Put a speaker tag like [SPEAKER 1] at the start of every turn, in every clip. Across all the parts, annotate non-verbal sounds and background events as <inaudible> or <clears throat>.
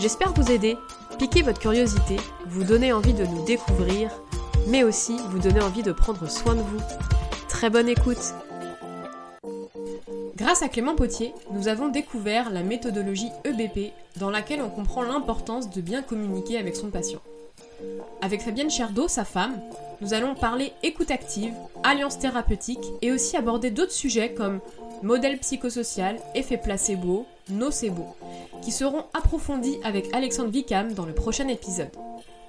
[SPEAKER 1] J'espère vous aider, piquer votre curiosité, vous donner envie de nous découvrir, mais aussi vous donner envie de prendre soin de vous. Très bonne écoute Grâce à Clément Potier, nous avons découvert la méthodologie EBP dans laquelle on comprend l'importance de bien communiquer avec son patient. Avec Fabienne Cherdeau, sa femme, nous allons parler écoute active, alliance thérapeutique et aussi aborder d'autres sujets comme modèle psychosocial, effet placebo, nocebo, qui seront approfondis avec Alexandre Vicam dans le prochain épisode.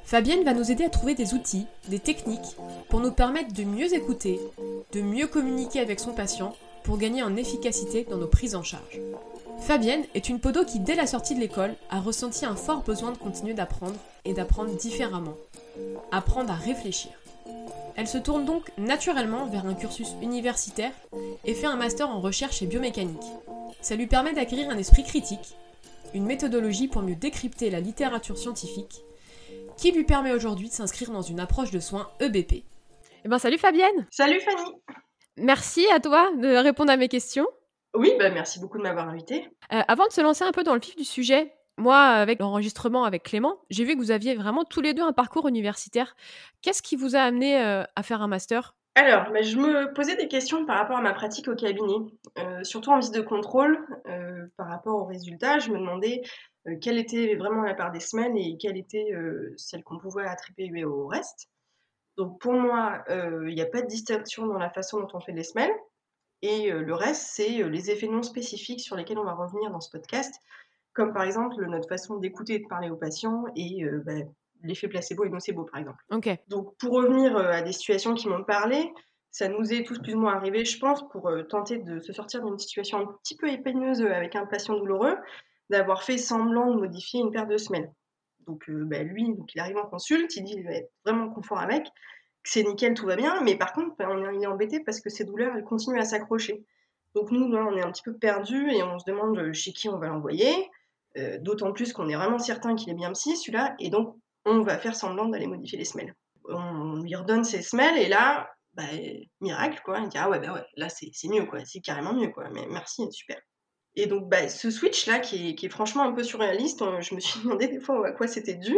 [SPEAKER 1] Fabienne va nous aider à trouver des outils, des techniques pour nous permettre de mieux écouter, de mieux communiquer avec son patient pour gagner en efficacité dans nos prises en charge. Fabienne est une podo qui, dès la sortie de l'école, a ressenti un fort besoin de continuer d'apprendre et d'apprendre différemment. Apprendre à réfléchir. Elle se tourne donc naturellement vers un cursus universitaire et fait un master en recherche et biomécanique. Ça lui permet d'acquérir un esprit critique, une méthodologie pour mieux décrypter la littérature scientifique, qui lui permet aujourd'hui de s'inscrire dans une approche de soins EBP. Eh ben salut Fabienne
[SPEAKER 2] Salut Fanny
[SPEAKER 1] Merci à toi de répondre à mes questions.
[SPEAKER 2] Oui, bah merci beaucoup de m'avoir invité.
[SPEAKER 1] Euh, avant de se lancer un peu dans le vif du sujet, moi, avec l'enregistrement avec Clément, j'ai vu que vous aviez vraiment tous les deux un parcours universitaire. Qu'est-ce qui vous a amené euh, à faire un master?
[SPEAKER 2] Alors, bah, je me posais des questions par rapport à ma pratique au cabinet, euh, surtout en visite de contrôle, par rapport aux résultats. Je me demandais quelle était vraiment la part des semaines et quelle était celle qu'on pouvait attribuer au reste. Donc pour moi, il n'y a pas de distinction dans la façon dont on fait les semaines. Et le reste, c'est les effets non spécifiques sur lesquels on va revenir dans ce podcast, comme par exemple notre façon d'écouter et de parler aux patients et bah, l'effet placebo et nocebo, par exemple. Donc pour revenir à des situations qui m'ont parlé, ça nous est tous plus ou moins arrivé, je pense, pour tenter de se sortir d'une situation un petit peu épineuse avec un patient douloureux, d'avoir fait semblant de modifier une paire de semelles. Donc bah, lui, donc, il arrive en consulte, il dit qu'il va être vraiment confort avec, c'est nickel, tout va bien, mais par contre, on, il est embêté parce que ses douleurs, elles continuent à s'accrocher. Donc nous, là, on est un petit peu perdus et on se demande euh, chez qui on va l'envoyer, euh, d'autant plus qu'on est vraiment certain qu'il est bien psy, celui-là, et donc on va faire semblant d'aller modifier les semelles. On lui redonne ses semelles et là, bah, miracle, quoi, il dit « Ah ouais, bah ouais, là, c'est mieux, quoi, c'est carrément mieux, quoi, mais merci, super ». Et donc, bah, ce switch-là, qui est, qui est, franchement un peu surréaliste, je me suis <laughs> demandé des fois à quoi c'était dû.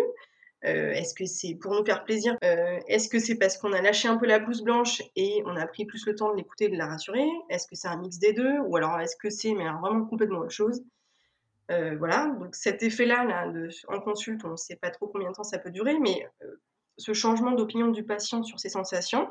[SPEAKER 2] Euh, est-ce que c'est pour nous faire plaisir euh, Est-ce que c'est parce qu'on a lâché un peu la blouse blanche et on a pris plus le temps de l'écouter et de la rassurer? Est-ce que c'est un mix des deux? Ou alors est-ce que c'est mais vraiment complètement autre chose? Euh, Voilà, donc cet effet-là, là, en consulte, on ne sait pas trop combien de temps ça peut durer, mais ce changement d'opinion du patient sur ses sensations,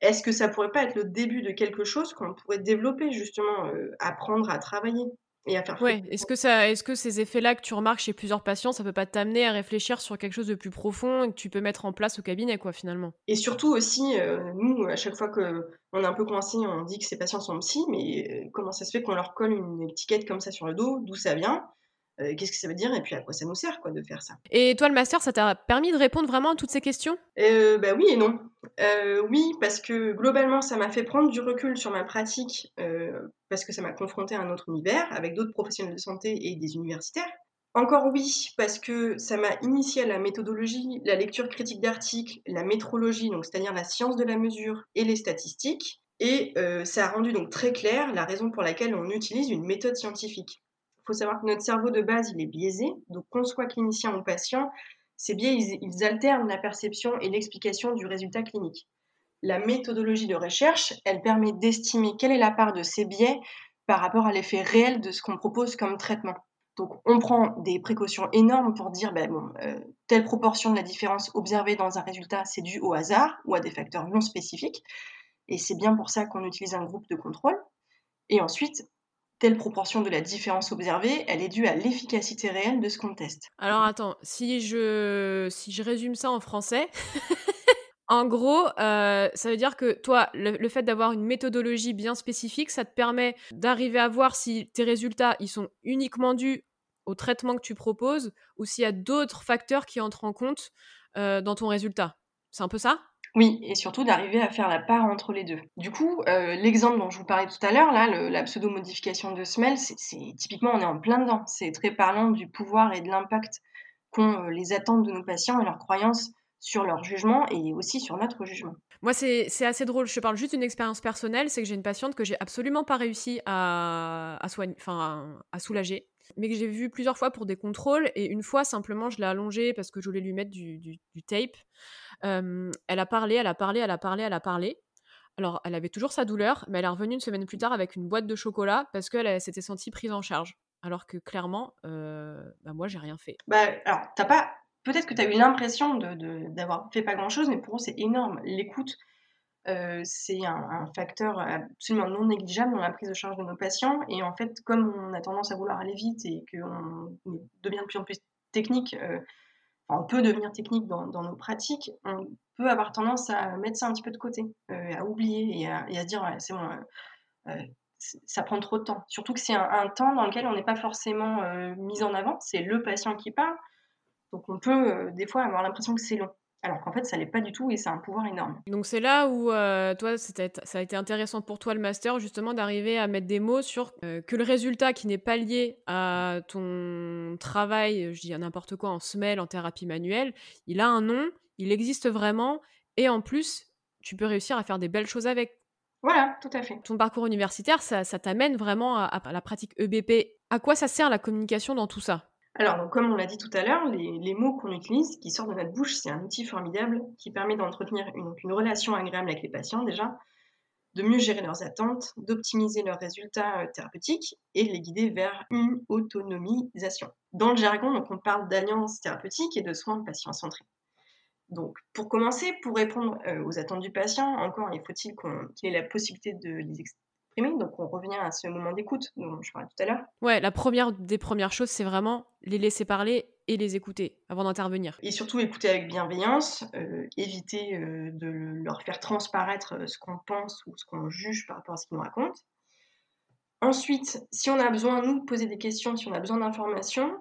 [SPEAKER 2] est-ce que ça pourrait pas être le début de quelque chose qu'on pourrait développer justement, apprendre à travailler? Et à faire
[SPEAKER 1] Ouais, est-ce que ça est-ce que ces effets-là que tu remarques chez plusieurs patients, ça peut pas t'amener à réfléchir sur quelque chose de plus profond et que tu peux mettre en place au cabinet quoi finalement?
[SPEAKER 2] Et surtout aussi, nous, à chaque fois qu'on est un peu coincé, on dit que ces patients sont psy, mais comment ça se fait qu'on leur colle une étiquette comme ça sur le dos? D'où ça vient? Qu'est-ce que ça veut dire et puis à quoi ça nous sert quoi de faire ça?
[SPEAKER 1] Et toi le master ça t'a permis de répondre vraiment à toutes ces questions?
[SPEAKER 2] Euh, Bah oui et non. Euh, oui parce que globalement ça m'a fait prendre du recul sur ma pratique euh, parce que ça m'a confronté à un autre univers avec d'autres professionnels de santé et des universitaires. Encore oui, parce que ça m'a initié à la méthodologie, la lecture critique d'articles, la métrologie, donc c'est-à-dire la science de la mesure et les statistiques. Et ça a rendu donc très clair la raison pour laquelle on utilise une méthode scientifique. Il faut savoir que notre cerveau de base, il est biaisé. Donc, qu'on soit clinicien ou patient, ces biais, ils, alternent la perception et l'explication du résultat clinique. La méthodologie de recherche, elle permet d'estimer quelle est la part de ces biais par rapport à l'effet réel de ce qu'on propose comme traitement. Donc, on prend des précautions énormes pour dire, ben bon, euh, telle proportion de la différence observée dans un résultat, c'est dû au hasard ou à des facteurs non spécifiques. Et c'est bien pour ça qu'on utilise un groupe de contrôle. Et ensuite, telle proportion de la différence observée, elle est due à l'efficacité réelle de ce qu'on teste.
[SPEAKER 1] Alors attends, si je, si je résume ça en français, <laughs> en gros, euh, ça veut dire que toi, le, fait d'avoir une méthodologie bien spécifique, ça te permet d'arriver à voir si tes résultats, ils sont uniquement dus au traitement que tu proposes ou s'il y a d'autres facteurs qui entrent en compte dans ton résultat. C'est un peu ça?
[SPEAKER 2] Oui, et surtout d'arriver à faire la part entre les deux. Du coup, euh, l'exemple dont je vous parlais tout à l'heure, là, la pseudo-modification de semelle, c'est typiquement, on est en plein dedans. C'est très parlant du pouvoir et de l'impact qu'ont euh, les attentes de nos patients et leurs croyances sur leur jugement et aussi sur notre jugement.
[SPEAKER 1] Moi, c'est assez drôle. Je parle juste d'une expérience personnelle. C'est que j'ai une patiente que j'ai absolument pas réussi à, à, soulager, mais que j'ai vu plusieurs fois pour des contrôles. Et une fois, simplement, je l'ai allongée parce que je voulais lui mettre du, du, tape elle a parlé, elle a parlé, elle a parlé, elle a parlé. Alors, elle avait toujours sa douleur, mais elle est revenue une semaine plus tard avec une boîte de chocolat parce qu'elle s'était sentie prise en charge. Alors que clairement, bah, moi, j'ai rien fait.
[SPEAKER 2] Bah, alors, t'as pas. Peut-être que tu as eu l'impression d'avoir de, fait pas grand-chose, mais pour eux, c'est énorme. L'écoute, c'est un, facteur absolument non négligeable dans la prise de charge de nos patients. Et en fait, comme on a tendance à vouloir aller vite et qu'on devient de plus en plus technique, on peut devenir technique dans, nos pratiques, on peut avoir tendance à mettre ça un petit peu de côté, euh, à oublier et à, dire c'est bon, euh, euh, ça prend trop de temps. Surtout que c'est un, temps dans lequel on n'est pas forcément mis en avant, c'est le patient qui parle, donc on peut des fois avoir l'impression que c'est long alors qu'en fait, ça l'est pas du tout et c'est un pouvoir énorme.
[SPEAKER 1] Donc c'est là où, euh, toi, ça a été intéressant pour toi le master, justement, d'arriver à mettre des mots sur euh, que le résultat qui n'est pas lié à ton travail, je dis n'importe quoi, en semelle, en thérapie manuelle, il a un nom, il existe vraiment, et en plus, tu peux réussir à faire des belles choses avec.
[SPEAKER 2] Voilà, tout à fait.
[SPEAKER 1] Ton parcours universitaire, ça, t'amène vraiment à la pratique EBP. À quoi ça sert la communication dans tout ça?
[SPEAKER 2] Alors, comme on l'a dit tout à l'heure, les, mots qu'on utilise, qui sortent de notre bouche, c'est un outil formidable qui permet d'entretenir une, relation agréable avec les patients déjà, de mieux gérer leurs attentes, d'optimiser leurs résultats euh, thérapeutiques et de les guider vers une autonomisation. Dans le jargon, donc, on parle d'alliance thérapeutique et de soins patient centrés. Donc, pour commencer, pour répondre euh, aux attentes du patient, encore il faut-il qu'il ait la possibilité de les, donc on revient à ce moment d'écoute dont je parlais tout à l'heure.
[SPEAKER 1] Ouais, la première des premières choses, c'est vraiment les laisser parler et les écouter avant d'intervenir.
[SPEAKER 2] Et surtout écouter avec bienveillance, euh, éviter euh, de leur faire transparaître euh, ce qu'on pense ou ce qu'on juge par rapport à ce qu'ils nous racontent. Ensuite, si on a besoin, nous, de poser des questions, si on a besoin d'informations,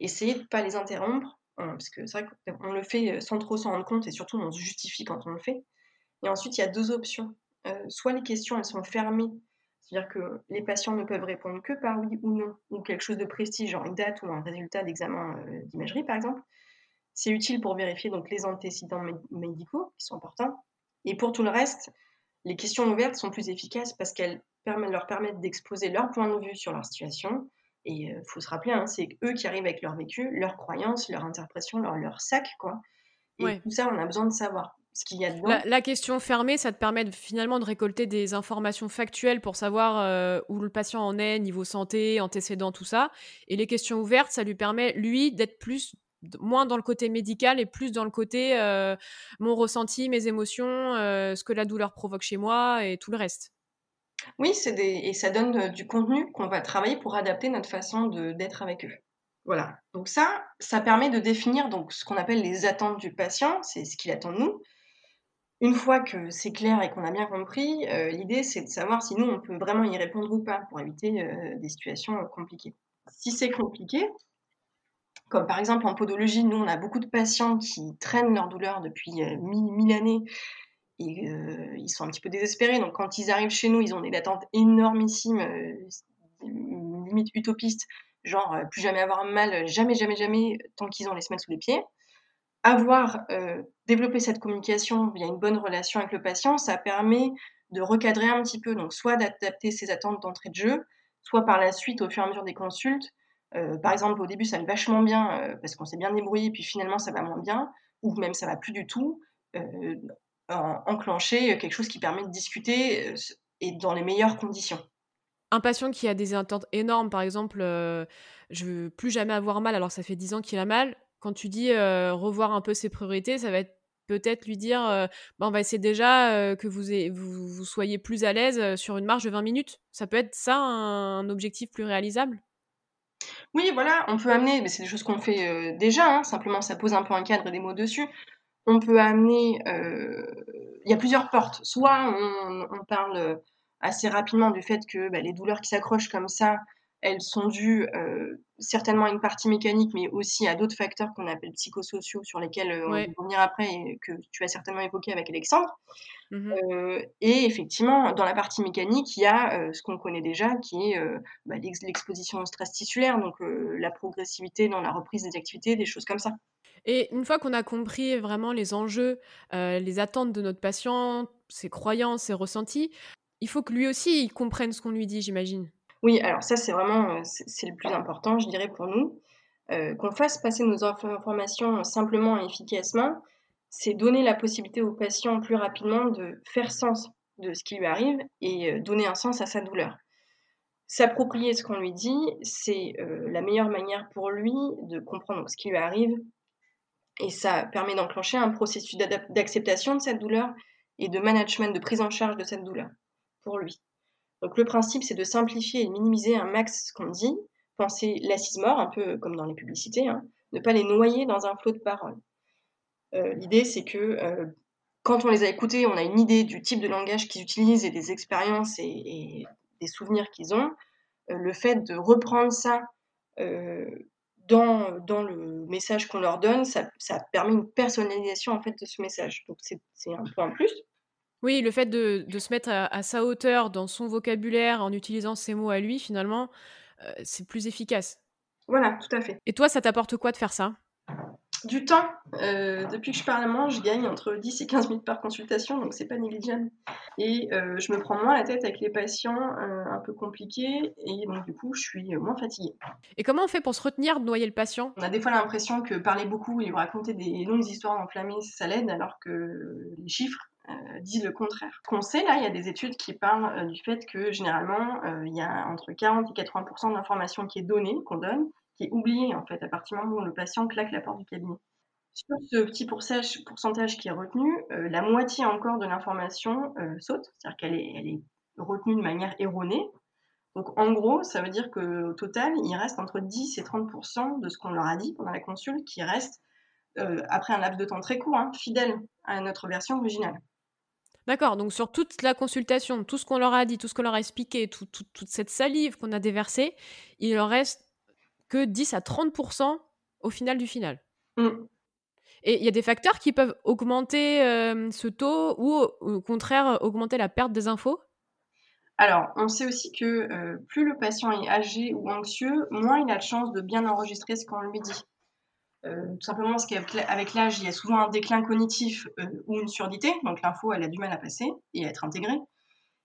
[SPEAKER 2] essayer de ne pas les interrompre, hein, parce que c'est vrai qu'on le fait sans trop s'en rendre compte et surtout on se justifie quand on le fait. Et ensuite, il y a deux options. Soit les questions, elles sont fermées c'est-à-dire que les patients ne peuvent répondre que par oui ou non, ou quelque chose de prestige, genre une date ou un résultat d'examen euh, d'imagerie, par exemple. C'est utile pour vérifier donc les antécédents médicaux qui sont importants. Et pour tout le reste, les questions ouvertes sont plus efficaces parce qu'elles leur permettent d'exposer leur point de vue sur leur situation. Et il euh, faut se rappeler, hein, c'est eux qui arrivent avec leur vécu, leurs croyances, leur interprétation, leur, leur sac, quoi. Et tout ça, on a besoin de savoir qu'il y a
[SPEAKER 1] La, question fermée, ça te permet finalement de récolter des informations factuelles pour savoir euh, où le patient en est, niveau santé, antécédents, tout ça. Et les questions ouvertes, ça lui permet, lui, d'être plus moins dans le côté médical et plus dans le côté euh, mon ressenti, mes émotions, euh, ce que la douleur provoque chez moi et tout le reste.
[SPEAKER 2] Oui, des... et ça donne du contenu qu'on va travailler pour adapter notre façon d'être avec eux. Voilà. Donc ça, ça permet de définir donc ce qu'on appelle les attentes du patient, c'est ce qu'il attend de nous. Une fois que c'est clair et qu'on a bien compris, euh, l'idée c'est de savoir si nous on peut vraiment y répondre ou pas pour éviter euh, des situations euh, compliquées. Si c'est compliqué, comme par exemple en podologie, nous on a beaucoup de patients qui traînent leur douleur depuis mille, années et ils sont un petit peu désespérés. Donc quand ils arrivent chez nous, ils ont des attentes énormissimes, limite utopistes, genre plus jamais avoir mal, jamais, jamais, jamais, tant qu'ils ont les semaines sous les pieds avoir euh, développé cette communication via une bonne relation avec le patient, ça permet de recadrer un petit peu, donc soit d'adapter ses attentes d'entrée de jeu, soit par la suite au fur et à mesure des consultes. Euh, par exemple, au début, ça va vachement bien euh, parce qu'on s'est bien débrouillé, puis finalement, ça va moins bien, ou même ça va plus du tout. enclencher quelque chose qui permet de discuter et dans les meilleures conditions.
[SPEAKER 1] Un patient qui a des attentes énormes, par exemple, je veux plus jamais avoir mal alors ça fait 10 ans qu'il a mal, quand tu dis revoir un peu ses priorités, ça va être peut-être lui dire on va essayer déjà que vous, soyez plus à l'aise sur une marge de 20 minutes. Ça peut être ça un, objectif plus réalisable?
[SPEAKER 2] Oui, voilà, on peut amener, mais c'est des choses qu'on fait déjà, hein, simplement ça pose un peu un cadre et des mots dessus. On peut amener, il y a plusieurs portes. Soit on, parle assez rapidement du fait que bah, les douleurs qui s'accrochent comme ça, elles sont dues certainement à une partie mécanique, mais aussi à d'autres facteurs qu'on appelle psychosociaux, sur lesquels on va revenir après et que tu as certainement évoqué avec Alexandre. Mmh et effectivement, dans la partie mécanique, il y a ce qu'on connaît déjà, qui est bah, l'exposition au stress tissulaire, donc la progressivité dans la reprise des activités, des choses comme ça.
[SPEAKER 1] Et une fois qu'on a compris vraiment les enjeux, les attentes de notre patient, ses croyances, ses ressentis, il faut que lui aussi il comprenne ce qu'on lui dit, j'imagine.
[SPEAKER 2] Oui, alors ça c'est vraiment c'est le plus important, je dirais pour nous, qu'on fasse passer nos informations simplement et efficacement, c'est donner la possibilité au patient plus rapidement de faire sens de ce qui lui arrive et donner un sens à sa douleur. S'approprier ce qu'on lui dit, c'est la meilleure manière pour lui de comprendre ce qui lui arrive et ça permet d'enclencher un processus d'acceptation de cette douleur et de management, de prise en charge de cette douleur pour lui. Donc le principe, c'est de simplifier et minimiser un max ce qu'on dit, penser l'assise mort, un peu comme dans les publicités, hein, ne pas les noyer dans un flot de paroles. Euh, l'idée, c'est que euh, quand on les a écoutés, on a une idée du type de langage qu'ils utilisent et des expériences et, des souvenirs qu'ils ont. Euh, le fait de reprendre ça dans, le message qu'on leur donne, ça, ça, permet une personnalisation en fait de ce message. Donc c'est un point en plus.
[SPEAKER 1] Oui, le fait de, de se mettre à, sa hauteur dans son vocabulaire en utilisant ses mots à lui, finalement, c'est plus efficace.
[SPEAKER 2] Voilà, tout à fait.
[SPEAKER 1] Et toi, ça t'apporte quoi de faire ça?
[SPEAKER 2] Du temps. Euh, depuis que je parle allemand, je gagne entre 10 et 15 minutes par consultation, donc c'est pas négligeable. Et euh, je me prends moins la tête avec les patients euh, un peu compliqués, et donc du coup, je suis moins fatiguée.
[SPEAKER 1] Et comment on fait pour se retenir de noyer le patient?
[SPEAKER 2] On a des fois l'impression que parler beaucoup et lui raconter des longues histoires enflammées, ça l'aide, alors que les chiffres disent le contraire. Qu'on sait là, il y a des études qui parlent du fait que généralement, il y a entre 40 et 80% d'informations qui est donnée, qu'on donne, qui est oublié en fait à partir du moment où le patient claque la porte du cabinet. Sur ce petit pourcentage qui est retenu, euh, la moitié encore de l'information euh, saute, c'est-à-dire qu'elle est, retenue de manière erronée. Donc en gros, ça veut dire qu'au total, il reste entre 10 et 30% de ce qu'on leur a dit pendant la consulte qui reste, euh, après un laps de temps très court, hein, fidèle à notre version originale.
[SPEAKER 1] D'accord, donc sur toute la consultation, tout ce qu'on leur a dit, tout ce qu'on leur a expliqué, toute cette salive qu'on a déversée, il leur reste que 10 à 30% au final du final. Mm. Et il y a des facteurs qui peuvent augmenter euh, ce taux ou au contraire augmenter la perte des infos?
[SPEAKER 2] Alors, on sait aussi que euh, plus le patient est âgé ou anxieux, moins il a de chance de bien enregistrer ce qu'on lui dit. Euh, tout simplement parce qu'avec l'âge, il y a souvent un déclin cognitif ou une surdité, donc l'info, elle a du mal à passer et à être intégrée.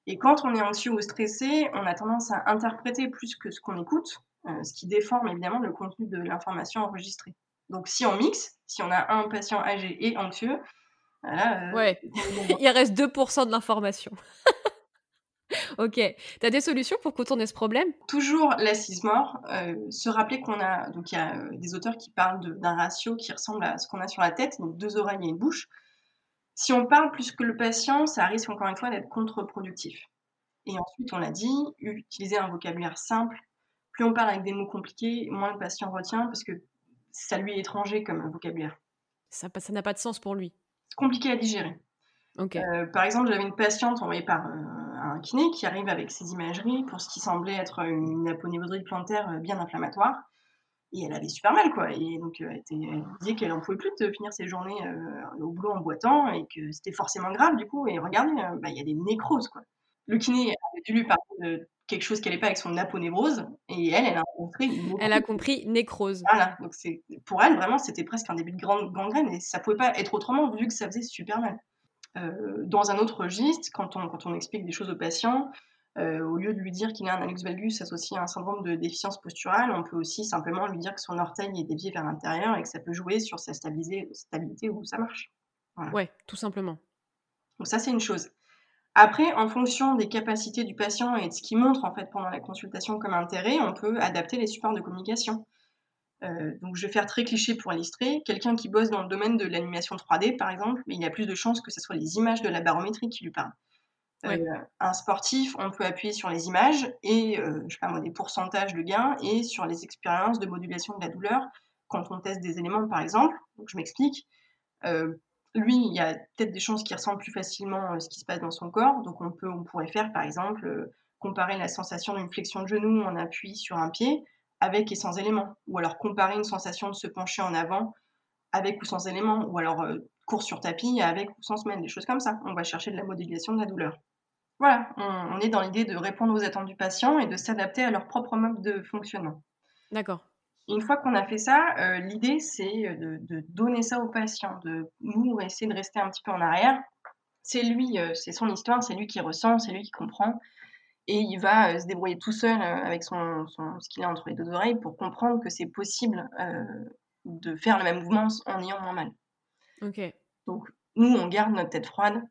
[SPEAKER 2] Et quand on est anxieux ou stressé, on a tendance à interpréter plus que ce qu'on écoute, euh, ce qui déforme évidemment le contenu de l'information enregistrée. Donc si on mixe, si on a un patient âgé et anxieux,
[SPEAKER 1] voilà, euh, ouais. <laughs> il reste 2% de l'information. <laughs> ok. Tu as des solutions pour contourner ce problème?
[SPEAKER 2] Toujours l'assise mort. Euh, se rappeler qu'on a. Donc, il y a des auteurs qui parlent d'un ratio qui ressemble à ce qu'on a sur la tête, donc deux oreilles et une bouche. Si on parle plus que le patient, ça risque encore une fois d'être contre-productif. Et ensuite, on l'a dit, utiliser un vocabulaire simple plus on parle avec des mots compliqués, moins le patient retient parce que ça lui est étranger comme vocabulaire.
[SPEAKER 1] Ça n'a pas de sens pour lui.
[SPEAKER 2] C'est compliqué à digérer. Euh, par exemple, j'avais une patiente envoyée par euh, un kiné qui arrive avec ses imageries pour ce qui semblait être une aponeurosie plantaire euh, bien inflammatoire. Et elle avait super mal, quoi. Et donc, elle, était, disait qu'elle n'en pouvait plus de finir ses journées au boulot en boitant et que c'était forcément grave, du coup. Et regardez, bah, il y a des nécroses, quoi. Le kiné avait dû lui parler de quelque chose qui n'allait pas avec son aponévrose. Et elle, elle a compris.
[SPEAKER 1] Elle a compris nécrose.
[SPEAKER 2] Voilà. Donc c'est pour elle vraiment c'était presque un début de grande gangrène et ça pouvait pas être autrement vu que ça faisait super mal. Euh, dans un autre registre, quand on, quand on explique des choses au patient, euh, au lieu de lui dire qu'il a un hallux valgus associé à un syndrome de déficience posturale, on peut aussi simplement lui dire que son orteil est dévié vers l'intérieur et que ça peut jouer sur sa stabilité, ou sa marche.
[SPEAKER 1] Ouais, tout simplement.
[SPEAKER 2] Donc ça, c'est une chose. Après, en fonction des capacités du patient et de ce qu'il montre en fait pendant la consultation comme intérêt, on peut adapter les supports de communication. Euh, donc, je vais faire très cliché pour illustrer. Quelqu'un qui bosse dans le domaine de l'animation 3D, par exemple, il y a plus de chances que ce soit les images de la barométrie qui lui parlent. Euh, un sportif, on peut appuyer sur les images et, euh, je sais pas moi, des pourcentages de gains et sur les expériences de modulation de la douleur quand on teste des éléments, par exemple. Donc, je m'explique lui, il y a peut-être des chances qu'il ressente plus facilement ce qui se passe dans son corps. Donc, on, peut, on pourrait faire, par exemple, comparer la sensation d'une flexion de genou en appui sur un pied avec et sans éléments, ou alors comparer une sensation de se pencher en avant avec ou sans éléments, ou alors euh, course sur tapis avec ou sans semelle, des choses comme ça. On va chercher de la modélisation de la douleur. Voilà, on, est dans l'idée de répondre aux attentes du patient et de s'adapter à leur propre mode de fonctionnement.
[SPEAKER 1] D'accord.
[SPEAKER 2] Une fois qu'on a fait ça, euh, l'idée c'est de, de, donner ça au patient, de nous essayer de rester un petit peu en arrière. C'est lui, euh, c'est son histoire, c'est lui qui ressent, c'est lui qui comprend et il va se débrouiller tout seul avec son, ce qu'il a entre les deux oreilles pour comprendre que c'est possible de faire le même mouvement en ayant moins mal.
[SPEAKER 1] Ok.
[SPEAKER 2] Donc, nous, on garde notre tête froide.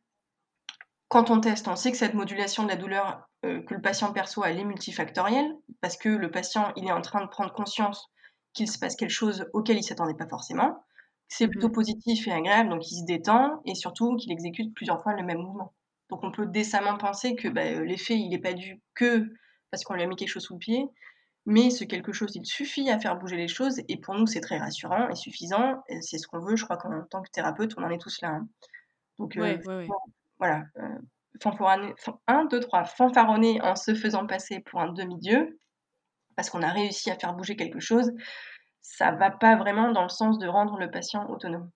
[SPEAKER 2] Quand on teste, on sait que cette modulation de la douleur que le patient perçoit, elle est multifactorielle, parce que le patient, il est en train de prendre conscience qu'il se passe quelque chose auquel il ne s'attendait pas forcément. C'est plutôt mmh positif et agréable, donc il se détend, et surtout qu'il exécute plusieurs fois le même mouvement. Donc on peut décemment penser que bah, l'effet, il n'est pas dû que parce qu'on lui a mis quelque chose sous le pied, mais ce quelque chose, il suffit à faire bouger les choses, et pour nous, c'est très rassurant et suffisant, c'est ce qu'on veut, je crois qu'en tant que thérapeute, on en est tous là. Hein. Donc euh, voilà, euh, 1, 2, 3, fanfaronner en se faisant passer pour un demi-dieu, parce qu'on a réussi à faire bouger quelque chose, ça va pas vraiment dans le sens de rendre le patient autonome,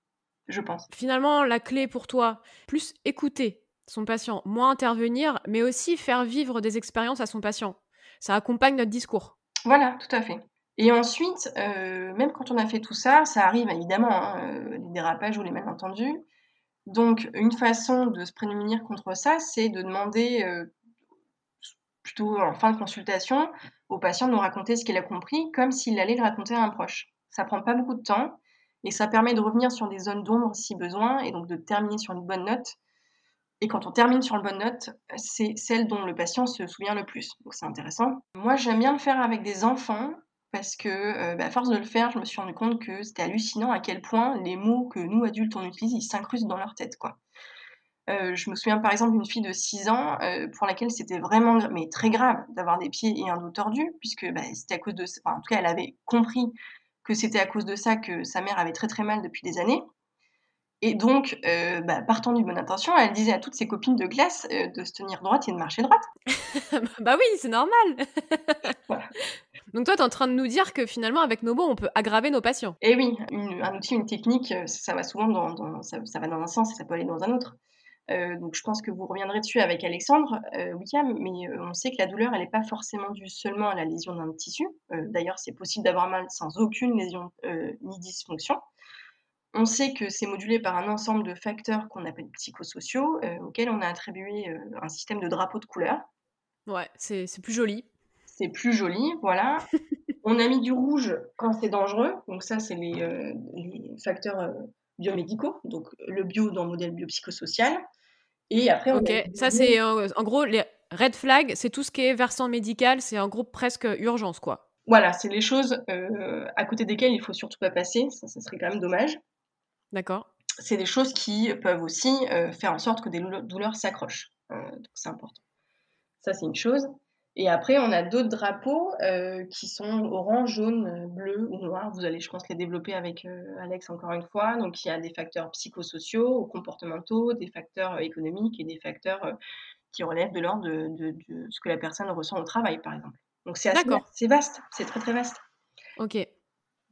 [SPEAKER 2] je pense.
[SPEAKER 1] Finalement, la clé pour toi, plus écouter, son patient, moins intervenir, mais aussi faire vivre des expériences à son patient. Ça accompagne notre discours.
[SPEAKER 2] Voilà, tout à fait. Et ensuite, euh, même quand on a fait tout ça, ça arrive évidemment, hein, euh, les dérapages ou les malentendus. Donc, une façon de se prémunir contre ça, c'est de demander, euh, plutôt en fin de consultation, au patient de nous raconter ce qu'il a compris, comme s'il allait le raconter à un proche. Ça prend pas beaucoup de temps et ça permet de revenir sur des zones d'ombre si besoin et donc de terminer sur une bonne note et quand on termine sur une bonne note, c'est celle dont le patient se souvient le plus. Donc c'est intéressant. Moi, j'aime bien le faire avec des enfants parce que, euh, bah, à force de le faire, je me suis rendu compte que c'était hallucinant à quel point les mots que nous, adultes, on utilise, ils s'incrustent dans leur tête, quoi. Euh, je me souviens par exemple d'une fille de 6 ans euh, pour laquelle c'était vraiment mais très grave d'avoir des pieds et un dos tordus, puisque bah, c'était à cause de en tout cas elle avait compris que c'était à cause de ça que sa mère avait très très mal depuis des années. Et donc, euh, bah, partant d'une bonne intention, elle disait à toutes ses copines de classe euh, de se tenir droite et de marcher droite. <laughs>
[SPEAKER 1] bah oui, c'est normal. <laughs> Donc toi, tu es en train de nous dire que finalement, avec nos mots, on peut aggraver nos patients.
[SPEAKER 2] Eh oui, un outil, une technique, euh, ça va souvent dans, ça, va dans un sens et ça peut aller dans un autre. donc je pense que vous reviendrez dessus avec Alexandre, William, mais on sait que la douleur, elle n'est pas forcément due seulement à la lésion d'un tissu. D'ailleurs, c'est possible d'avoir mal sans aucune lésion ni dysfonction. On sait que c'est modulé par un ensemble de facteurs qu'on appelle psychosociaux, euh, auxquels on a attribué euh, un système de drapeaux de couleurs.
[SPEAKER 1] Ouais, c'est plus joli.
[SPEAKER 2] C'est plus joli, voilà. <laughs> on a mis du rouge quand c'est dangereux, donc ça, c'est les, euh, facteurs biomédicaux, donc le bio dans le modèle biopsychosocial.
[SPEAKER 1] Et après, on Ok, ça, c'est en gros, les red flags, c'est tout ce qui est versant médical, c'est en gros presque urgence, quoi.
[SPEAKER 2] Voilà, c'est les choses à côté desquelles il faut surtout pas passer, ça, ça serait quand même dommage.
[SPEAKER 1] D'accord.
[SPEAKER 2] C'est des choses qui peuvent aussi euh, faire en sorte que des douleurs s'accrochent. Euh, donc c'est important. Ça, c'est une chose. Et après, on a d'autres drapeaux euh, qui sont orange, jaune, bleu ou noir. Vous allez, je pense, les développer avec Alex encore une fois. Donc, il y a des facteurs psychosociaux ou comportementaux, des facteurs économiques et des facteurs qui relèvent de l'ordre de, ce que la personne ressent au travail, par exemple. Donc, c'est assez vaste. C'est très, très vaste.
[SPEAKER 1] Ok.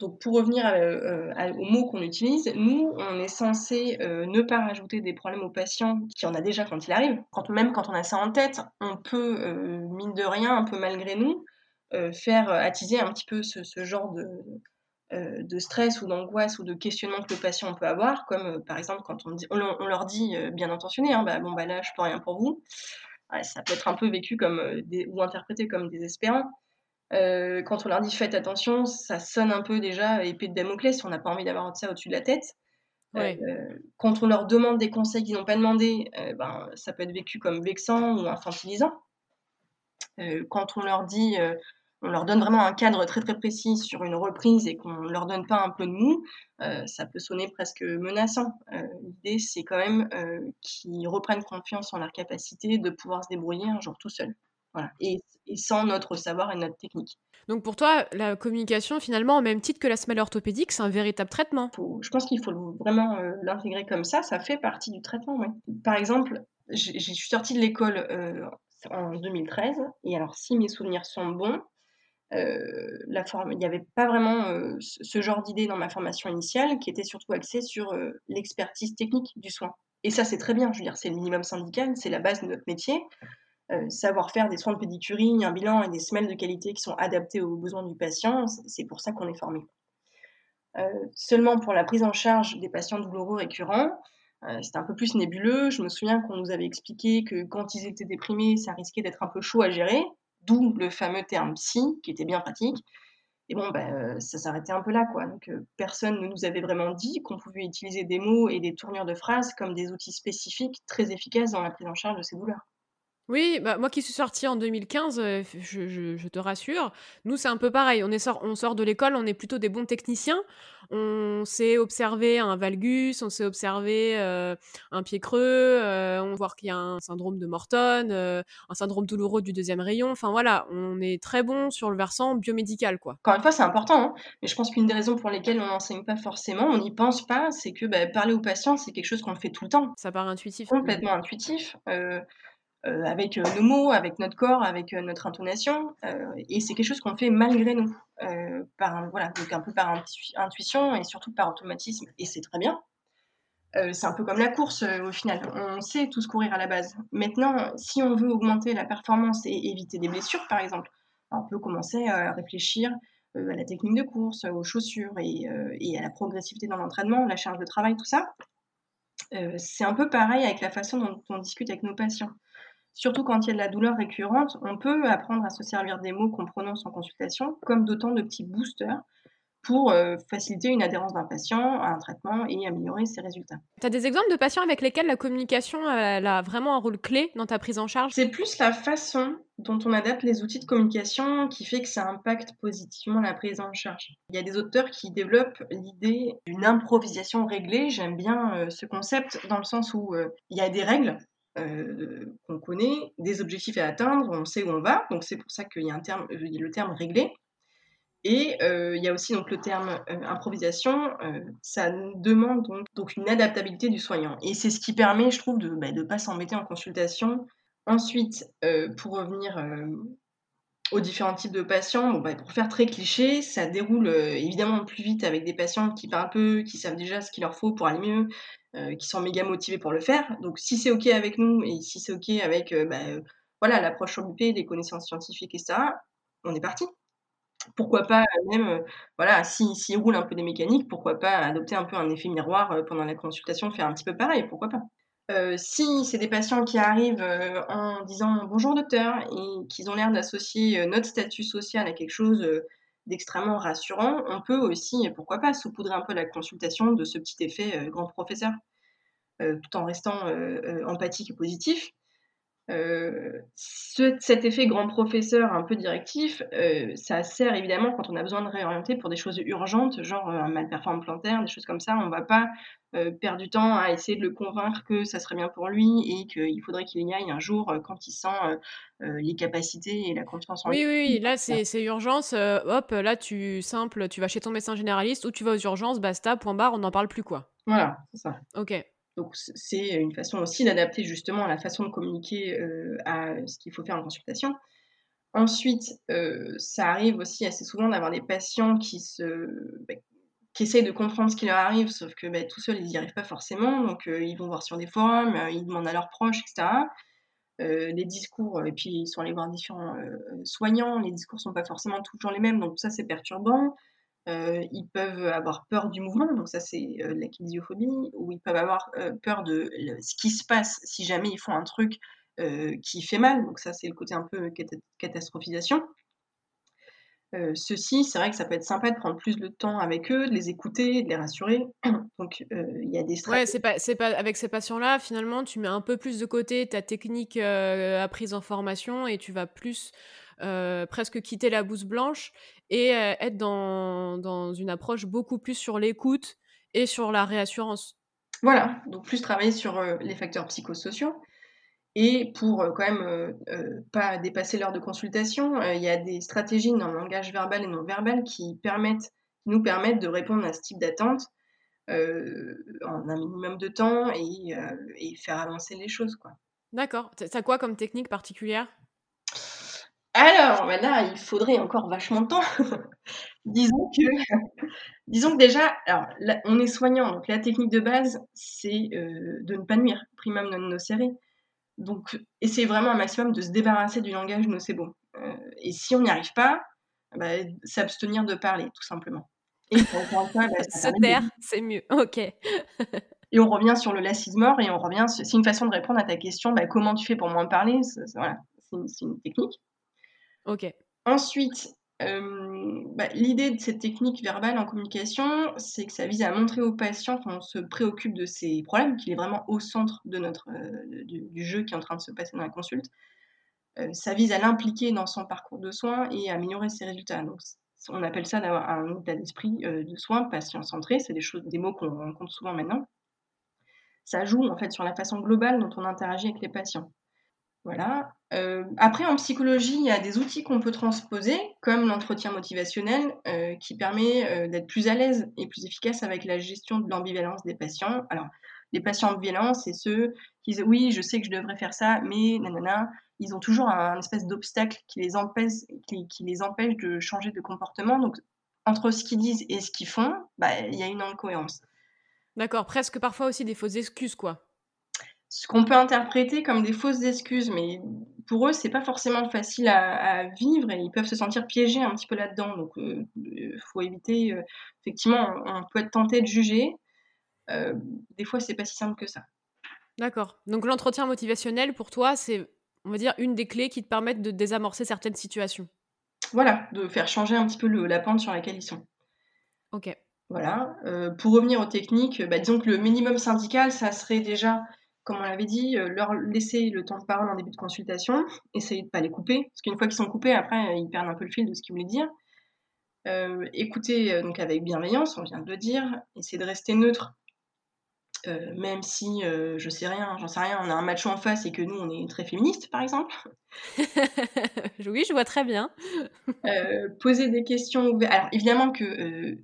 [SPEAKER 2] Donc pour revenir euh, aux mots qu'on utilise, nous, on est censé euh, ne pas rajouter des problèmes aux patients qui en a déjà quand il arrive. Même quand on a ça en tête, on peut, euh, mine de rien, un peu malgré nous, faire attiser un petit peu ce, genre de, stress ou d'angoisse ou de questionnement que le patient peut avoir, comme par exemple quand on, leur dit bien intentionné, hein, bah, bon bah là je peux rien pour vous, ça peut être un peu vécu comme ou interprété comme désespérant. Euh, quand on leur dit faites attention, ça sonne un peu déjà épée de Damoclès, on n'a pas envie d'avoir ça au-dessus de la tête. Euh, quand on leur demande des conseils qu'ils n'ont pas demandé, euh, ben, ça peut être vécu comme vexant ou infantilisant. quand on leur dit, on leur donne vraiment un cadre très très précis sur une reprise et qu'on ne leur donne pas un peu de mou, ça peut sonner presque menaçant. L'idée, c'est quand même qu'ils reprennent confiance en leur capacité de pouvoir se débrouiller un jour tout seul. Voilà. Et, sans notre savoir et notre technique.
[SPEAKER 1] Donc pour toi, la communication, finalement, au même titre que la semelle orthopédique, c'est un véritable traitement
[SPEAKER 2] Je pense qu'il faut vraiment euh, l'intégrer comme ça, ça fait partie du traitement. Ouais. Par exemple, je suis sortie de l'école, euh, en 2013 et alors si mes souvenirs sont bons, euh, la forme il n'y avait pas vraiment, ce genre d'idée dans ma formation initiale qui était surtout axée sur, l'expertise technique du soin et ça, c'est très bien. Je veux dire, c'est le minimum syndical, c'est la base de notre métier. Heu, savoir faire des soins de pédicurie, un bilan et des semelles de qualité qui sont adaptés aux besoins du patient, c'est pour ça qu'on est formé. Heu, seulement pour la prise en charge des patients douloureux récurrents, heu, c'était un peu plus nébuleux. Je me souviens qu'on nous avait expliqué que quand ils étaient déprimés, ça risquait d'être un peu chaud à gérer, d'où le fameux terme psy qui était bien pratique et bon, bah, ça s'arrêtait un peu là, quoi. Personne ne nous avait vraiment dit qu'on pouvait utiliser des mots et des tournures de phrases comme des outils spécifiques très efficaces dans la prise en charge de ces douleurs.
[SPEAKER 1] Oui, bah, moi qui suis sortie en 2015, heu, f je je je te rassure, nous, c'est un peu pareil. On est sort on sort de l'école, on est plutôt des bons techniciens. On sait observer un valgus, on sait observer, heu, un pied creux, heu, on voit qu'il y a un syndrome de Morton, un syndrome douloureux du deuxième rayon. Enfin voilà, on est très bon sur le versant biomédical, quoi.
[SPEAKER 2] Encore une fois, c'est important, hein, mais je pense qu'une des raisons pour lesquelles on n'enseigne pas forcément, on n'y pense pas, c'est que, bah, parler aux patients, c'est quelque chose qu'on fait tout le temps.
[SPEAKER 1] Ça paraît intuitif.
[SPEAKER 2] Complètement intuitif, avec, heu, nos mots, avec notre corps, avec, heu, notre intonation, et c'est quelque chose qu'on fait malgré nous, par voilà, donc un peu par intui intuition et surtout par automatisme et c'est très bien. C'est un peu comme la course, au final. On sait tous courir à la base. Maintenant, si on veut augmenter la performance et éviter des blessures, par exemple, on peut commencer à réfléchir, à la technique de course, aux chaussures et à la progressivité dans l'entraînement, la charge de travail, tout ça. C'est un peu pareil avec la façon dont on discute avec nos patients. Surtout quand il y a de la douleur récurrente, on peut apprendre à se servir des mots qu'on prononce en consultation comme d'autant de petits boosters pour, heu, faciliter une adhérence d'un patient à un traitement et améliorer ses résultats.
[SPEAKER 1] Tu as des exemples de patients avec lesquels la communication, elle a vraiment un rôle clé dans ta prise en charge?
[SPEAKER 2] C'est plus la façon dont on adapte les outils de communication qui fait que ça impacte positivement la prise en charge. Il y a des auteurs qui développent l'idée d'une improvisation réglée. J'aime bien, heu, ce concept dans le sens où, heu, il y a des règles, heu, qu'on connaît, des objectifs à atteindre, on sait où on va, donc c'est pour ça qu'il y a a le terme réglé et heu, il y a aussi donc le terme, improvisation, ça demande donc une adaptabilité du soignant et c'est ce qui permet, je trouve, de, bah, de pas s'embêter en consultation. Ensuite, pour revenir, aux différents types de patients, bah, pour faire très cliché, ça déroule, évidemment plus vite avec des patients qui parlent peu, qui savent déjà ce qu'il leur faut pour aller mieux, heu, qui sont méga motivés pour le faire. Donc si c'est OK avec nous et si c'est OK avec, heu, bah, heu, voilà l'approche l'IP, les connaissances scientifiques et cetera, on est parti. Pourquoi pas même, voilà, si s'il roule un peu des mécaniques, pourquoi pas adopter un peu un effet miroir, pendant la consultation, faire un petit peu pareil, pourquoi pas? Si c'est des patients qui arrivent, en disant: «Bonjour docteur» et qu'ils ont l'air d'associer, notre statut social à quelque chose, d'extrêmement rassurant, on peut aussi, pourquoi pas, saupoudrer un peu la consultation de ce petit effet, heu, grand professeur, heu, tout en restant, heu, empathique et positif. Heu, ce cet effet grand professeur un peu directif, heu, ça sert évidemment quand on a besoin de réorienter pour des choses urgentes, genre, heu, un mal performant plantaire, des choses comme ça. On va pas, perdre du temps à essayer de le convaincre que ça serait bien pour lui et qu'il faudrait qu'il y aille un jour, quand il sent, les capacités et la confiance en lui.
[SPEAKER 1] Oui, oui, oui, là, c'est urgence, hop, là, tu simple, tu vas chez ton médecin généraliste ou tu vas aux urgences, basta, point barre, on n'en parle plus, quoi.
[SPEAKER 2] Voilà, c'est ça.
[SPEAKER 1] OK.
[SPEAKER 2] Donc c'est une façon aussi d'adapter justement la façon de communiquer, heu, à ce qu'il faut faire en consultation. Ensuite, heu, ça arrive aussi assez souvent d'avoir des patients qui se bah, qui essayent de comprendre ce qui leur arrive, sauf que, bah, tout seuls, ils y arrivent pas forcément, donc heu, ils vont voir sur des forums, ils demandent à leurs proches et cetera. Heu, les discours et puis ils sont allés voir différents, soignants, les discours sont pas forcément toujours les mêmes, donc ça, c'est perturbant. Heu, ils peuvent avoir peur du mouvement, donc ça c'est, heu, la kinésiophobie, ou ils peuvent avoir, heu, peur de le ce qui se passe si jamais ils font un truc, heu, qui fait mal, donc ça c'est le côté un peu cata catastrophisation. Ceux-ci, c'est vrai que ça peut être sympa de prendre plus le temps avec eux, de les écouter, de les rassurer, <clears throat> donc il y a des
[SPEAKER 1] Ouais,
[SPEAKER 2] stratégies.
[SPEAKER 1] c'est pas c'est pas avec ces patients-là, finalement, tu mets un peu plus de côté ta technique, apprise en formation et tu vas plus, heu, presque quitter la blouse blanche et heu, être dans dans une approche beaucoup plus sur l'écoute et sur la réassurance.
[SPEAKER 2] voilà, donc plus travailler sur, heu, les facteurs psychosociaux et pour, quand même, pas dépasser l'heure de consultation, il y a des stratégies dans le langage verbal et non verbal qui permettent nous permettent de répondre à ce type d'attente, en un minimum de temps et et faire avancer les choses, quoi.
[SPEAKER 1] D'accord. T'as quoi comme technique particulière?
[SPEAKER 2] Alors, bah là, il faudrait encore vachement de temps. <laughs> disons que <laughs> disons que déjà, alors on est soignant, donc la technique de base, c'est euh, de ne pas nuire, primum non nocere. Donc, essayer vraiment un maximum de se débarrasser du langage nocebo. Euh, et si on n'y arrive pas, bah, s'abstenir de parler, tout simplement.
[SPEAKER 1] Et encore bah, se taire, c'est mieux. Ok. <laughs>
[SPEAKER 2] et on revient sur le lacisme mort et on revient. C'est une façon de répondre à ta question. Bah, comment tu fais pour moins parler Voilà, c'est une, technique.
[SPEAKER 1] Ok.
[SPEAKER 2] Ensuite, euh, bah, l'idée de cette technique verbale en communication, c'est que ça vise à montrer au patient qu'on se préoccupe de ses problèmes, qu'il est vraiment au centre de notre, euh, du, jeu qui est en train de se passer dans la consulte. Euh, ça vise à l'impliquer dans son parcours de soins et à améliorer ses résultats. Donc, on appelle ça d'avoir un état d'esprit de soins patient-centré. C'est des, des mots qu'on rencontre souvent maintenant. Ça joue en fait sur la façon globale dont on interagit avec les patients. Voilà. Euh, après, en psychologie, il y a des outils qu'on peut transposer, comme l'entretien motivationnel, euh, qui permet euh, d'être plus à l'aise et plus efficace avec la gestion de l'ambivalence des patients. Alors, les patients ambivalents, c'est ceux qui disent oui, je sais que je devrais faire ça, mais nanana, ils ont toujours un, espèce d'obstacle qui les empêche, qui, les empêche de changer de comportement. Donc, entre ce qu'ils disent et ce qu'ils font, bah, il y a une incohérence.
[SPEAKER 1] D'accord, presque parfois aussi des fausses excuses, quoi
[SPEAKER 2] ce qu'on peut interpréter comme des fausses excuses, mais pour eux, c'est pas forcément facile à, vivre et ils peuvent se sentir piégés un petit peu là-dedans. Donc, il euh, faut éviter. Euh, effectivement, on peut être tenté de juger. Euh, des fois, c'est pas si simple que ça.
[SPEAKER 1] D'accord. Donc, l'entretien motivationnel, pour toi, c'est, on va dire, une des clés qui te permettent de désamorcer certaines situations.
[SPEAKER 2] Voilà, de faire changer un petit peu la pente sur laquelle ils sont.
[SPEAKER 1] Ok.
[SPEAKER 2] Voilà. pour revenir aux techniques, bah, disons que le minimum syndical, ça serait déjà comme on l'avait dit, euh, leur laisser le temps de parole en début de consultation, essayer de ne pas les couper, parce qu'une fois qu'ils sont coupés, après, ils perdent un peu le fil de ce qu'ils voulaient dire. Euh, écouter euh, donc avec bienveillance, on vient de le dire, essayer de rester neutre, même si je sais rien, j'en sais rien, on a un macho en face et que nous on est très féministe par exemple. <laughs>
[SPEAKER 1] oui, je vois très bien.
[SPEAKER 2] poser des questions Alors évidemment que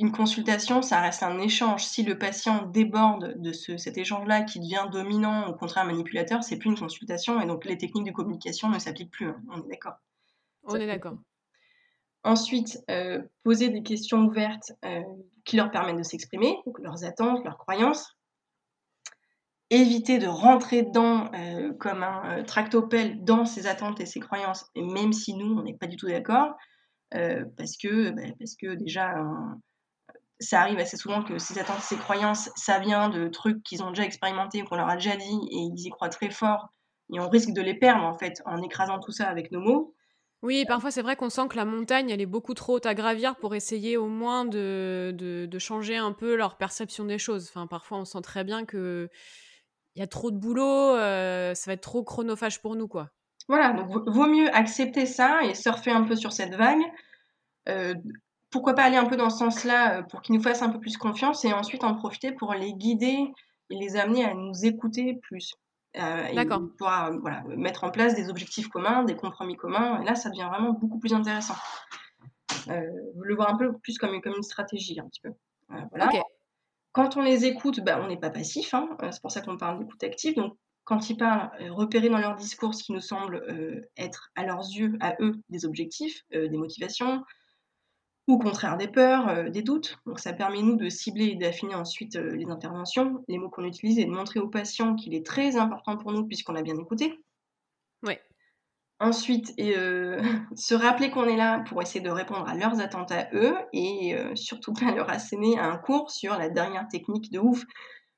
[SPEAKER 2] une consultation, ça reste un échange. Si le patient déborde de cet échange-là, qui devient dominant, au contraire manipulateur, c'est plus une consultation et donc les techniques de communication ne s'appliquent plus. Hein. On est d'accord.
[SPEAKER 1] On est d'accord.
[SPEAKER 2] Ensuite, euh, poser des questions ouvertes euh, qui leur permettent de s'exprimer, leurs attentes, leurs croyances. Éviter de rentrer dedans euh, comme un tractopelle dans ses attentes et ses croyances, et même si nous, on n'est pas du tout d'accord, parce, que, bah, parce que déjà, ça arrive assez souvent que ces attentes, ces croyances, ça vient de trucs qu'ils ont déjà expérimentés, qu'on leur a déjà dit, et ils y croient très fort, et on risque de les perdre en fait en écrasant tout ça avec nos mots.
[SPEAKER 1] Oui, parfois c'est vrai qu'on sent que la montagne, elle est beaucoup trop haute à gravir pour essayer au moins de, de, changer un peu leur perception des choses. Enfin, parfois on sent très bien que il y a trop de boulot, euh, ça va être trop chronophage pour nous, quoi.
[SPEAKER 2] Voilà, donc vaut mieux accepter ça et surfer un peu sur cette vague. Euh, pourquoi pas aller un peu dans ce sens-là euh, pour qu'ils nous fassent un peu plus confiance et ensuite en profiter pour les guider et les amener à nous écouter plus.
[SPEAKER 1] Euh, D'accord.
[SPEAKER 2] Pour euh, voilà, mettre en place des objectifs communs, des compromis communs. Et là, ça devient vraiment beaucoup plus intéressant. Euh, le voir un peu plus comme, comme une stratégie, un petit peu. voilà. Quand on les écoute, bah, on n'est pas passif. Hein. C'est pour ça qu'on parle d'écoute active. Donc, quand ils parlent, repérer dans leur discours ce qui nous semble être à leurs yeux, à eux, des objectifs, des motivations, ou au contraire des peurs, euh, des doutes. Donc ça permet nous de cibler et d'affiner ensuite euh, les interventions, les mots qu'on utilise et de montrer aux patients qu'il est très important pour nous puisqu'on a bien écouté.
[SPEAKER 1] Oui.
[SPEAKER 2] Ensuite, euh, <laughs> se rappeler qu'on est là pour essayer de répondre à leurs attentes à eux et surtout pas leur asséner un cours sur la dernière technique de ouf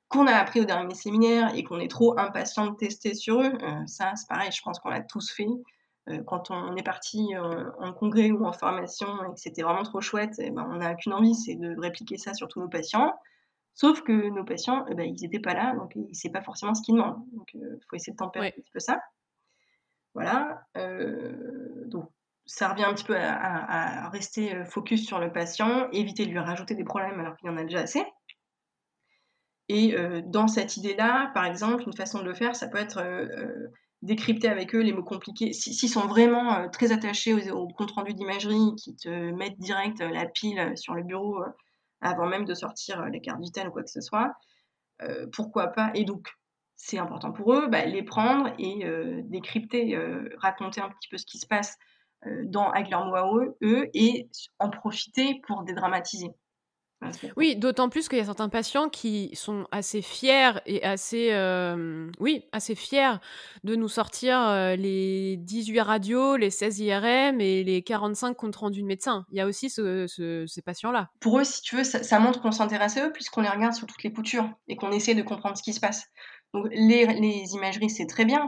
[SPEAKER 2] qu'on a appris au dernier séminaire et qu'on est trop impatient de tester sur eux. ça, c'est pareil, je pense qu'on l'a tous fait. Euh, quand on est parti euh, en congrès ou en formation et que c'était vraiment trop chouette, eh ben, on n'a qu'une envie, c'est de répliquer ça sur tous nos patients. Sauf que nos patients, eh ben, ils n'étaient pas là, donc ne savent pas forcément ce qu'ils demandent. Donc il euh, faut essayer de tempérer un petit peu ça. Voilà. donc ça revient un petit peu à, rester focus sur le patient, éviter de lui rajouter des problèmes alors qu'il y en a déjà assez. Et dans cette idée-là, par exemple, une façon de le faire, ça peut être décrypter avec eux les mots compliqués, s'ils sont vraiment euh, très attachés au, compte rendu d'imagerie, qui te mettent direct euh, la pile sur le bureau euh, avant même de sortir la carte vitale ou quoi que ce soit, pourquoi pas? Et donc, c'est important pour eux, bah, les prendre et décrypter, raconter un petit peu ce qui se passe dans, avec leurs mots à eux, et en profiter pour dédramatiser.
[SPEAKER 1] Oui, d'autant plus qu'il y a certains patients qui sont assez fiers et assez, oui, assez fiers de nous sortir les 18 radios, les 16 IRM et les 45 comptes rendus de médecin. Il y a aussi ces patients-là.
[SPEAKER 2] Pour eux, si tu veux, ça, montre qu'on s'intéresse à eux puisqu'on les regarde sur toutes les coutures et qu'on essaie de comprendre ce qui se passe. Donc les, les imageries, c'est très bien, euh,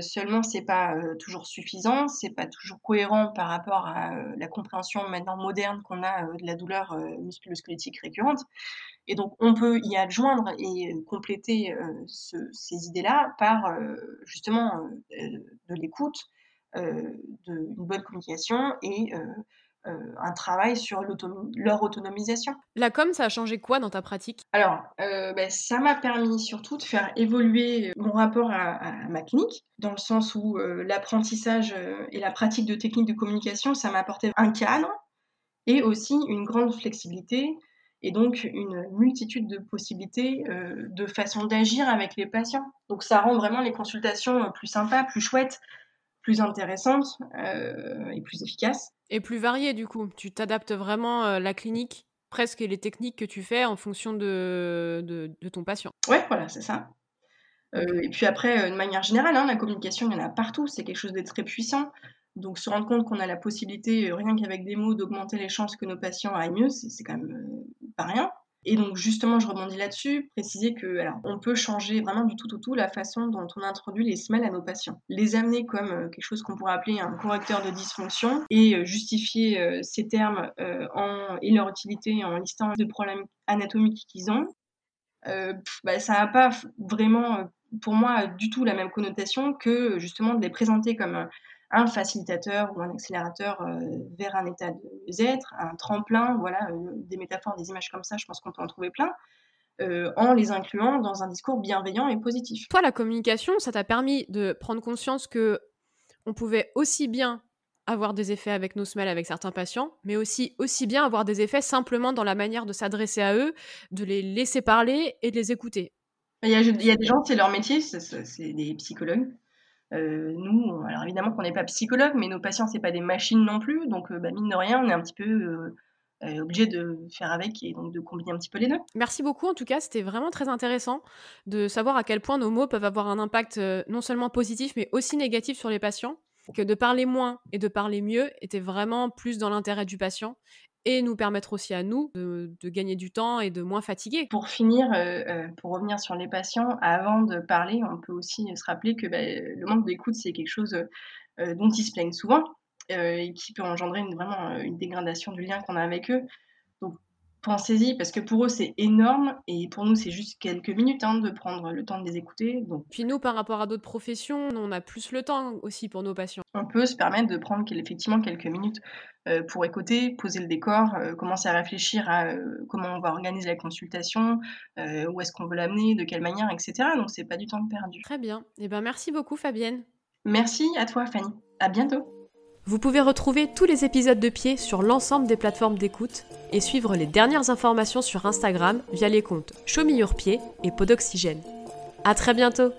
[SPEAKER 2] seulement, c'est pas euh, toujours suffisant, c'est pas toujours cohérent par rapport à euh, la compréhension maintenant moderne qu'on a de la douleur musculo-squelettique récurrente. Et donc, on peut y adjoindre et compléter ces idées-là par justement de l'écoute, d'une bonne communication et euh, un travail sur leur autonomisation.
[SPEAKER 1] La com, ça a changé quoi dans ta pratique?
[SPEAKER 2] Alors, euh, ben, ça m'a permis surtout de faire évoluer mon rapport à, ma clinique, dans le sens où euh, l'apprentissage et la pratique de techniques de communication, ça m'a apporté un cadre et aussi une grande flexibilité et donc une multitude de possibilités de façon d'agir avec les patients. Donc ça rend vraiment les consultations plus sympas, plus chouettes, plus intéressantes et plus efficaces.
[SPEAKER 1] Et plus varié du coup. Tu t'adaptes vraiment euh, la clinique, presque les techniques que tu fais en fonction de, de, ton patient.
[SPEAKER 2] Ouais, voilà, c'est ça. Euh, et puis après, euh, de manière générale, hein, la communication, il y en a partout. C'est quelque chose de très puissant. Donc se rendre compte qu'on a la possibilité, rien qu'avec des mots, d'augmenter les chances que nos patients aillent mieux, c'est quand même pas rien. Et donc justement, je rebondis là-dessus, préciser que alors, on peut changer vraiment du tout au tout la façon dont on introduit les semelles à nos patients. Les amener comme euh, quelque chose qu'on pourrait appeler un correcteur de dysfonction et euh, justifier euh, ces termes et leur utilité en listant les problèmes anatomiques qu'ils ont. Bah, ça n'a pas vraiment, pour moi, du tout la même connotation que justement de les présenter comme un facilitateur ou un accélérateur euh, vers un état de être, un tremplin, voilà, euh, des métaphores, des images comme ça, je pense qu'on peut en trouver plein. Euh, en les incluant dans un discours bienveillant et positif.
[SPEAKER 1] Toi, la communication, ça t'a permis de prendre conscience que on pouvait aussi bien avoir des effets avec nos semelles avec certains patients, mais aussi aussi bien avoir des effets simplement dans la manière de s'adresser à eux, de les laisser parler et de les écouter.
[SPEAKER 2] Il y a, il y a des gens, c'est leur métier, c'est des psychologues. Euh, nous, alors évidemment qu'on n'est pas psychologue, mais nos patients, c'est pas des machines non plus. Donc, euh, bah, mine de rien, on est un petit peu euh, obligé de faire avec et donc de combiner un petit peu les deux.
[SPEAKER 1] Merci beaucoup. En tout cas, c'était vraiment très intéressant de savoir à quel point nos mots peuvent avoir un impact non seulement positif, mais aussi négatif sur les patients. Que de parler moins et de parler mieux était vraiment plus dans l'intérêt du patient et nous permettre aussi à nous de, gagner du temps et de moins fatiguer.
[SPEAKER 2] Pour finir, euh, euh, pour revenir sur les patients, avant de parler, on peut aussi se rappeler que bah, le manque d'écoute, c'est quelque chose euh, dont ils se plaignent souvent et qui peut engendrer une, vraiment une dégradation du lien qu'on a avec eux. Pensez-y, parce que pour eux, c'est énorme, et pour nous, c'est juste quelques minutes hein, de prendre le temps de les écouter. Donc...
[SPEAKER 1] Puis nous, par rapport à d'autres professions, on a plus le temps aussi pour nos patients.
[SPEAKER 2] On peut se permettre de prendre effectivement quelques minutes euh, pour écouter, poser le décor, euh, commencer à réfléchir à euh, comment on va organiser la consultation, où est-ce qu'on veut l'amener, de quelle manière, etc. Donc c'est pas du temps perdu.
[SPEAKER 1] Très bien. Et eh ben merci beaucoup Fabienne.
[SPEAKER 2] Merci à toi Fanny. À bientôt.
[SPEAKER 1] Vous pouvez retrouver tous les épisodes de Pied sur l'ensemble des plateformes d'écoute et suivre les dernières informations sur Instagram via les comptes Show Pied et Podoxygène. À très bientôt